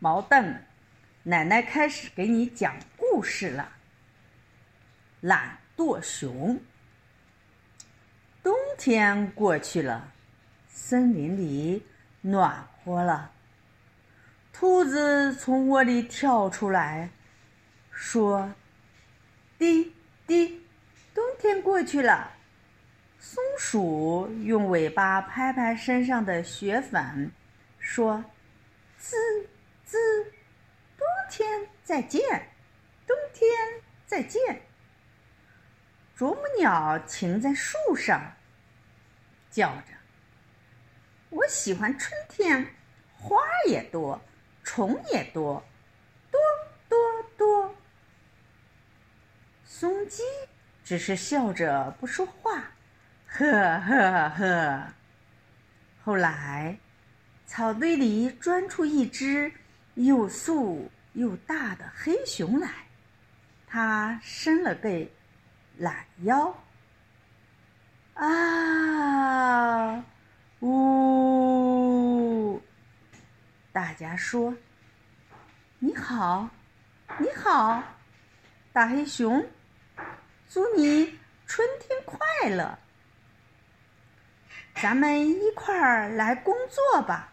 毛蛋，奶奶开始给你讲故事了。懒惰熊。冬天过去了，森林里暖和了。兔子从窝里跳出来，说：“滴滴，冬天过去了。”松鼠用尾巴拍拍身上的雪粉，说：“滋，再见，冬天再见。”啄木鸟停在树上，叫着：“我喜欢春天，花也多，虫也多，多多多。”松鸡只是笑着不说话，呵呵呵。后来，草堆里钻出一只又素又大的黑熊来，它伸了个。懒腰，啊，呜！大家说：“你好，你好，大黑熊，祝你春天快乐。咱们一块儿来工作吧。”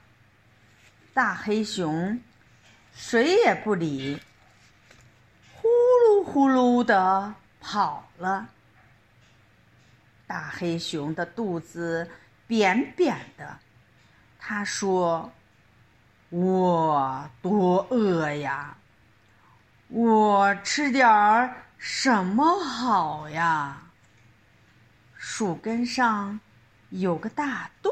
大黑熊谁也不理，呼噜呼噜的。跑了。大黑熊的肚子扁扁的，他说：“我多饿呀，我吃点儿什么好呀？”树根上有个大洞，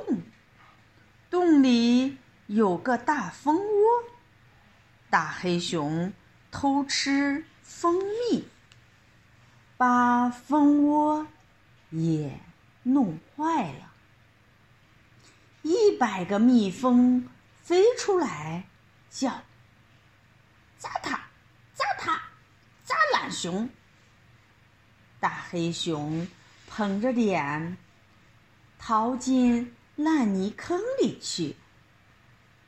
洞里有个大蜂窝。大黑熊偷吃蜂蜜。把蜂窝也弄坏了，一百个蜜蜂飞出来叫：“扎他，扎他，扎懒熊！”大黑熊捧着脸逃进烂泥坑里去。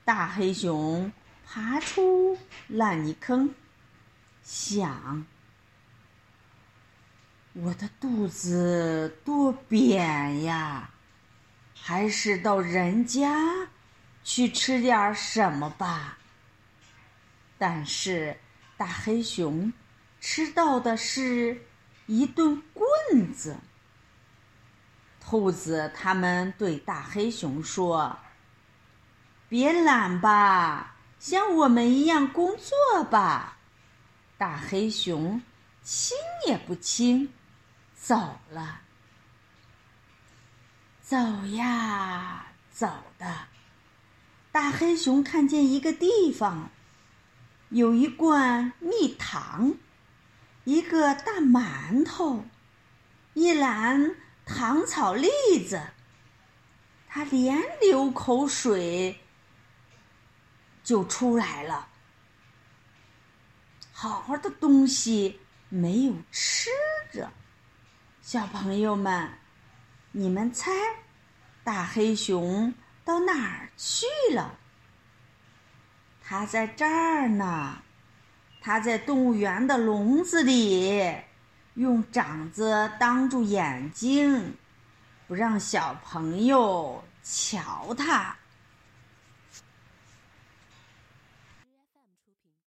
大黑熊爬出烂泥坑，想。我的肚子多扁呀，还是到人家去吃点什么吧。但是大黑熊吃到的是一顿棍子。兔子他们对大黑熊说：“别懒吧，像我们一样工作吧。”大黑熊轻也不轻。走了，走呀走的，大黑熊看见一个地方，有一罐蜜糖，一个大馒头，一篮糖炒栗子，他连流口水就出来了。好好的东西没有吃着。小朋友们，你们猜，大黑熊到哪儿去了？它在这儿呢，它在动物园的笼子里，用掌子挡住眼睛，不让小朋友瞧它。